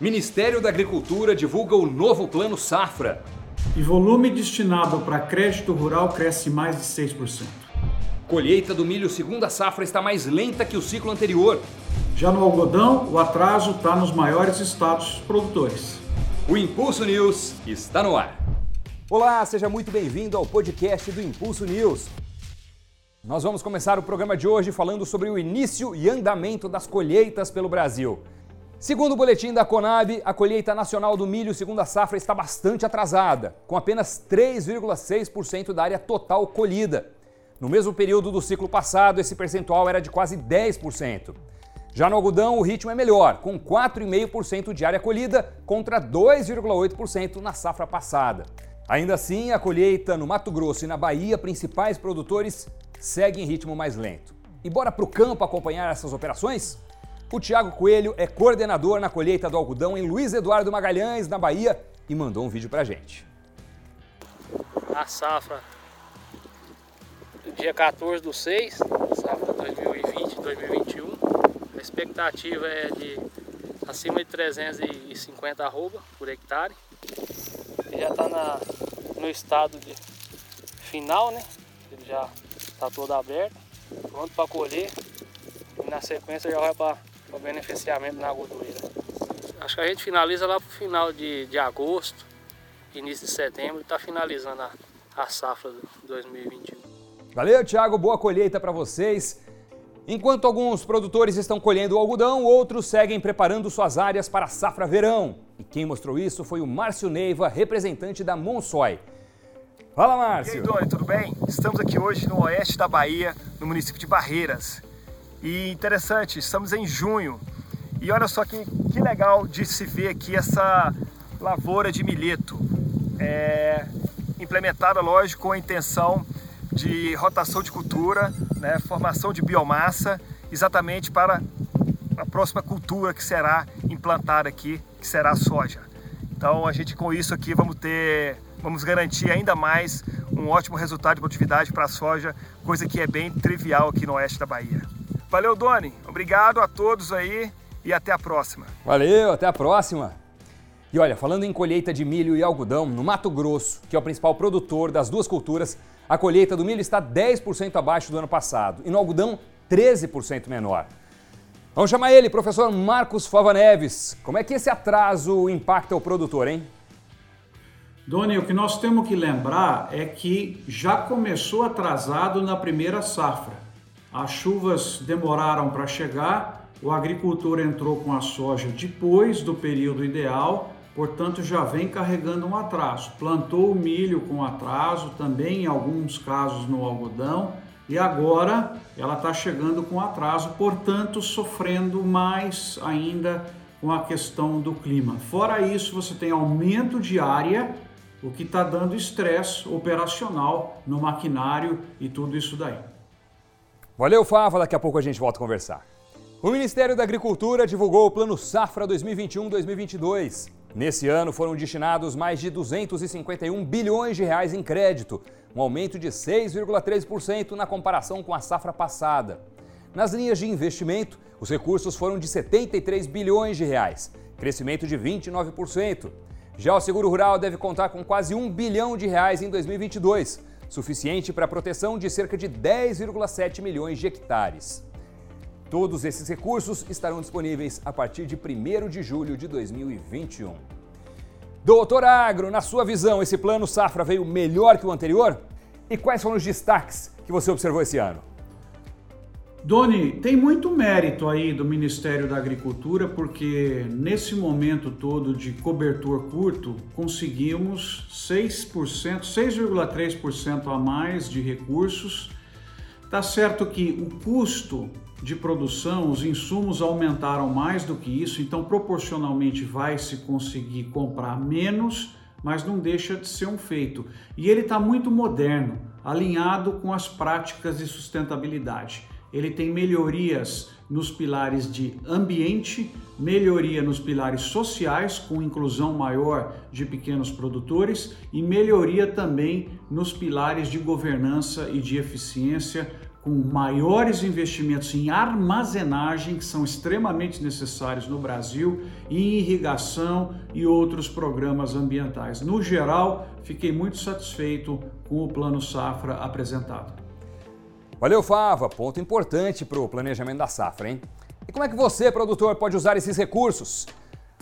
Ministério da Agricultura divulga o novo Plano Safra. E volume destinado para crédito rural cresce mais de 6%. Colheita do milho segunda safra está mais lenta que o ciclo anterior. Já no algodão, o atraso está nos maiores estados produtores. O Impulso News está no ar. Olá, seja muito bem-vindo ao podcast do Impulso News. Nós vamos começar o programa de hoje falando sobre o início e andamento das colheitas pelo Brasil. Segundo o boletim da Conab, a colheita nacional do milho segunda safra está bastante atrasada, com apenas 3,6% da área total colhida. No mesmo período do ciclo passado, esse percentual era de quase 10%. Já no algodão, o ritmo é melhor, com 4,5% de área colhida contra 2,8% na safra passada. Ainda assim, a colheita no Mato Grosso e na Bahia, principais produtores, segue em ritmo mais lento. E bora para o campo acompanhar essas operações? O Tiago Coelho é coordenador na colheita do algodão em Luiz Eduardo Magalhães, na Bahia, e mandou um vídeo pra gente. A safra dia 14 do 6, safra 2020-2021, a expectativa é de acima de 350 arroba por hectare. Ele já está no estado de final, né? Ele já está todo aberto, pronto para colher. E na sequência já vai para para beneficiamento na gordureira. Acho que a gente finaliza lá para o final de, de agosto, início de setembro, e está finalizando a, a safra de 2021. Valeu, Thiago, boa colheita para vocês. Enquanto alguns produtores estão colhendo o algodão, outros seguem preparando suas áreas para a safra verão. E quem mostrou isso foi o Márcio Neiva, representante da Monsoy. Fala, Márcio. E aí, Doni, tudo bem? Estamos aqui hoje no oeste da Bahia, no município de Barreiras. E interessante, estamos em junho e olha só que, que legal de se ver aqui essa lavoura de milheto. É, implementada, lógico, com a intenção de rotação de cultura, né, formação de biomassa, exatamente para a próxima cultura que será implantada aqui, que será a soja. Então a gente com isso aqui vamos ter, vamos garantir ainda mais um ótimo resultado de produtividade para a soja, coisa que é bem trivial aqui no oeste da Bahia. Valeu, Doni. Obrigado a todos aí e até a próxima. Valeu, até a próxima. E olha, falando em colheita de milho e algodão, no Mato Grosso, que é o principal produtor das duas culturas, a colheita do milho está 10% abaixo do ano passado e no algodão 13% menor. Vamos chamar ele, professor Marcos Fava Neves. Como é que esse atraso impacta o produtor, hein? Doni, o que nós temos que lembrar é que já começou atrasado na primeira safra. As chuvas demoraram para chegar, o agricultor entrou com a soja depois do período ideal, portanto já vem carregando um atraso. Plantou o milho com atraso, também em alguns casos no algodão, e agora ela está chegando com atraso, portanto sofrendo mais ainda com a questão do clima. Fora isso, você tem aumento de área, o que está dando estresse operacional no maquinário e tudo isso daí. Valeu, Fava. Daqui a pouco a gente volta a conversar. O Ministério da Agricultura divulgou o Plano Safra 2021-2022. Nesse ano foram destinados mais de 251 bilhões de reais em crédito, um aumento de 6,3% na comparação com a safra passada. Nas linhas de investimento, os recursos foram de 73 bilhões de reais, crescimento de 29%. Já o seguro rural deve contar com quase 1 bilhão de reais em 2022, suficiente para a proteção de cerca de 10,7 milhões de hectares. Todos esses recursos estarão disponíveis a partir de 1 de julho de 2021. Doutor Agro, na sua visão, esse plano safra veio melhor que o anterior? E quais foram os destaques que você observou esse ano? Doni, tem muito mérito aí do Ministério da Agricultura, porque nesse momento todo de cobertor curto, conseguimos 6%, 6,3% a mais de recursos. Tá certo que o custo de produção, os insumos aumentaram mais do que isso, então proporcionalmente vai se conseguir comprar menos, mas não deixa de ser um feito. E ele está muito moderno, alinhado com as práticas de sustentabilidade ele tem melhorias nos pilares de ambiente, melhoria nos pilares sociais, com inclusão maior de pequenos produtores, e melhoria também nos pilares de governança e de eficiência, com maiores investimentos em armazenagem, que são extremamente necessários no Brasil, e irrigação e outros programas ambientais. No geral, fiquei muito satisfeito com o Plano Safra apresentado. Valeu, Fava. Ponto importante para o planejamento da safra, hein? E como é que você, produtor, pode usar esses recursos?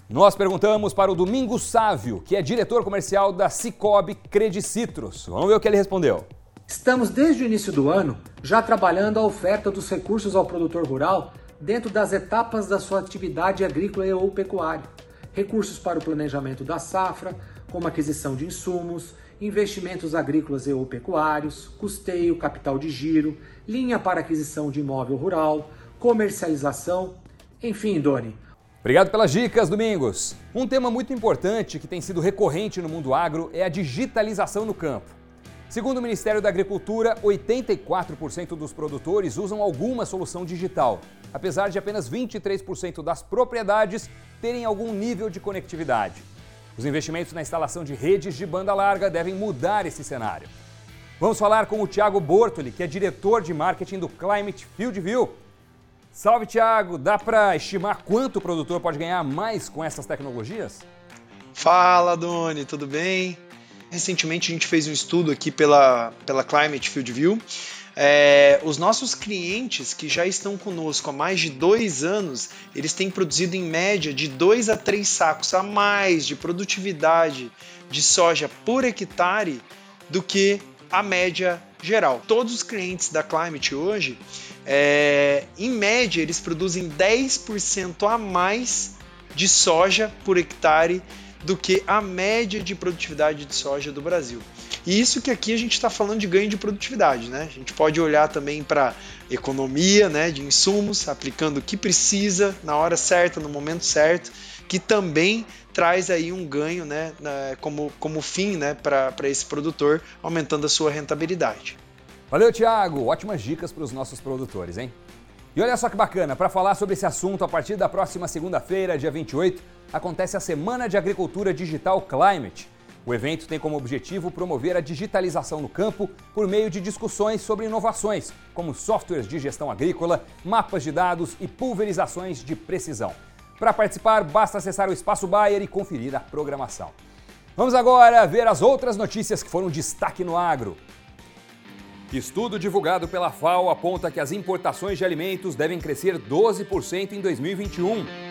Nós perguntamos para o Domingos Sávio, que é diretor comercial da Cicobi Credicitrus. Vamos ver o que ele respondeu. Estamos desde o início do ano já trabalhando a oferta dos recursos ao produtor rural dentro das etapas da sua atividade agrícola ou pecuária. Recursos para o planejamento da safra, como aquisição de insumos, investimentos agrícolas e ou pecuários, custeio, capital de giro, linha para aquisição de imóvel rural, comercialização, enfim, Doni. Obrigado pelas dicas, Domingos. Um tema muito importante que tem sido recorrente no mundo agro é a digitalização no campo. Segundo o Ministério da Agricultura, 84% dos produtores usam alguma solução digital, apesar de apenas 23% das propriedades terem algum nível de conectividade. Os investimentos na instalação de redes de banda larga devem mudar esse cenário. Vamos falar com o Tiago Bortoli, que é diretor de marketing do Climate Field View. Salve, Tiago! Dá para estimar quanto o produtor pode ganhar mais com essas tecnologias? Fala, Doni, tudo bem? Recentemente a gente fez um estudo aqui pela, pela Climate Field View. É, os nossos clientes que já estão conosco há mais de dois anos, eles têm produzido em média de dois a três sacos a mais de produtividade de soja por hectare do que a média geral. Todos os clientes da Climate hoje, é, em média, eles produzem 10% a mais de soja por hectare do que a média de produtividade de soja do Brasil. E isso que aqui a gente está falando de ganho de produtividade, né? A gente pode olhar também para economia, né, de insumos, aplicando o que precisa na hora certa, no momento certo, que também traz aí um ganho, né, como, como fim, né, para esse produtor, aumentando a sua rentabilidade. Valeu, Thiago! Ótimas dicas para os nossos produtores, hein? E olha só que bacana, para falar sobre esse assunto, a partir da próxima segunda-feira, dia 28, acontece a Semana de Agricultura Digital Climate. O evento tem como objetivo promover a digitalização no campo por meio de discussões sobre inovações, como softwares de gestão agrícola, mapas de dados e pulverizações de precisão. Para participar, basta acessar o Espaço Bayer e conferir a programação. Vamos agora ver as outras notícias que foram destaque no agro. Estudo divulgado pela FAO aponta que as importações de alimentos devem crescer 12% em 2021.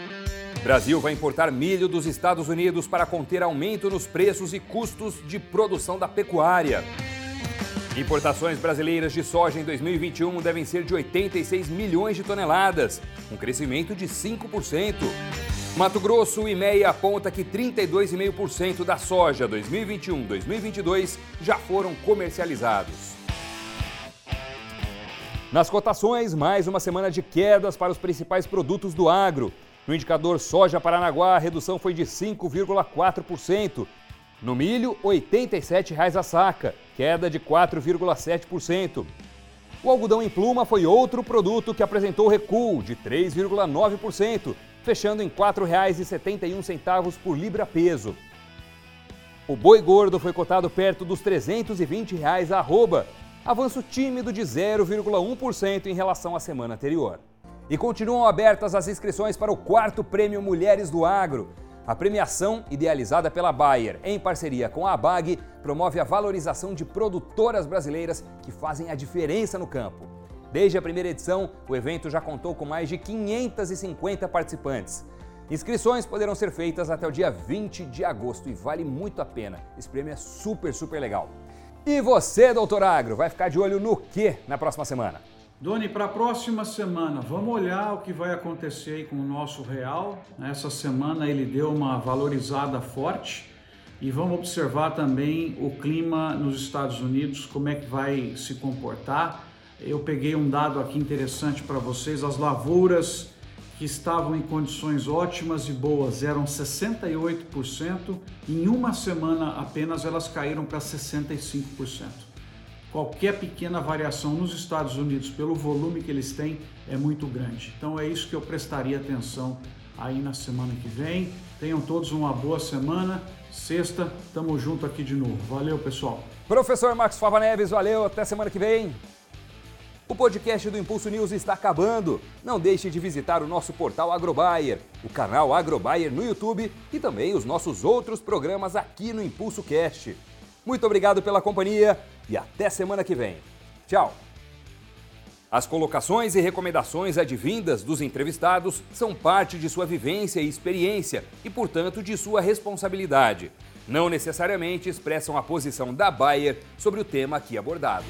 Brasil vai importar milho dos Estados Unidos para conter aumento nos preços e custos de produção da pecuária. Importações brasileiras de soja em 2021 devem ser de 86 milhões de toneladas, um crescimento de 5%. Mato Grosso, o IMEI aponta que 32,5% da soja 2021-2022 já foram comercializados. Nas cotações, mais uma semana de quedas para os principais produtos do agro. No indicador soja Paranaguá, a redução foi de 5,4%. No milho, R$ 87,00 a saca, queda de 4,7%. O algodão em pluma foi outro produto que apresentou recuo de 3,9%, fechando em R$ 4,71 por libra-peso. O boi gordo foi cotado perto dos 320 reais a arroba, avanço tímido de 0,1% em relação à semana anterior. E continuam abertas as inscrições para o quarto Prêmio Mulheres do Agro. A premiação, idealizada pela Bayer em parceria com a ABAG, promove a valorização de produtoras brasileiras que fazem a diferença no campo. Desde a primeira edição, o evento já contou com mais de 550 participantes. Inscrições poderão ser feitas até o dia 20 de agosto e vale muito a pena. Esse prêmio é super, super legal. E você, doutor Agro, vai ficar de olho no que na próxima semana? Doni, para a próxima semana, vamos olhar o que vai acontecer aí com o nosso real. Essa semana ele deu uma valorizada forte e vamos observar também o clima nos Estados Unidos, como é que vai se comportar. Eu peguei um dado aqui interessante para vocês: as lavouras que estavam em condições ótimas e boas eram 68%, em uma semana apenas elas caíram para 65% qualquer pequena variação nos Estados Unidos, pelo volume que eles têm, é muito grande. Então é isso que eu prestaria atenção aí na semana que vem. Tenham todos uma boa semana. Sexta, tamo junto aqui de novo. Valeu, pessoal. Professor Marcos Fava Neves, valeu. Até semana que vem. O podcast do Impulso News está acabando. Não deixe de visitar o nosso portal Agrobayer, o canal Agrobayer no YouTube e também os nossos outros programas aqui no Impulso Cast. Muito obrigado pela companhia e até semana que vem. Tchau! As colocações e recomendações advindas dos entrevistados são parte de sua vivência e experiência e, portanto, de sua responsabilidade. Não necessariamente expressam a posição da Bayer sobre o tema aqui abordado.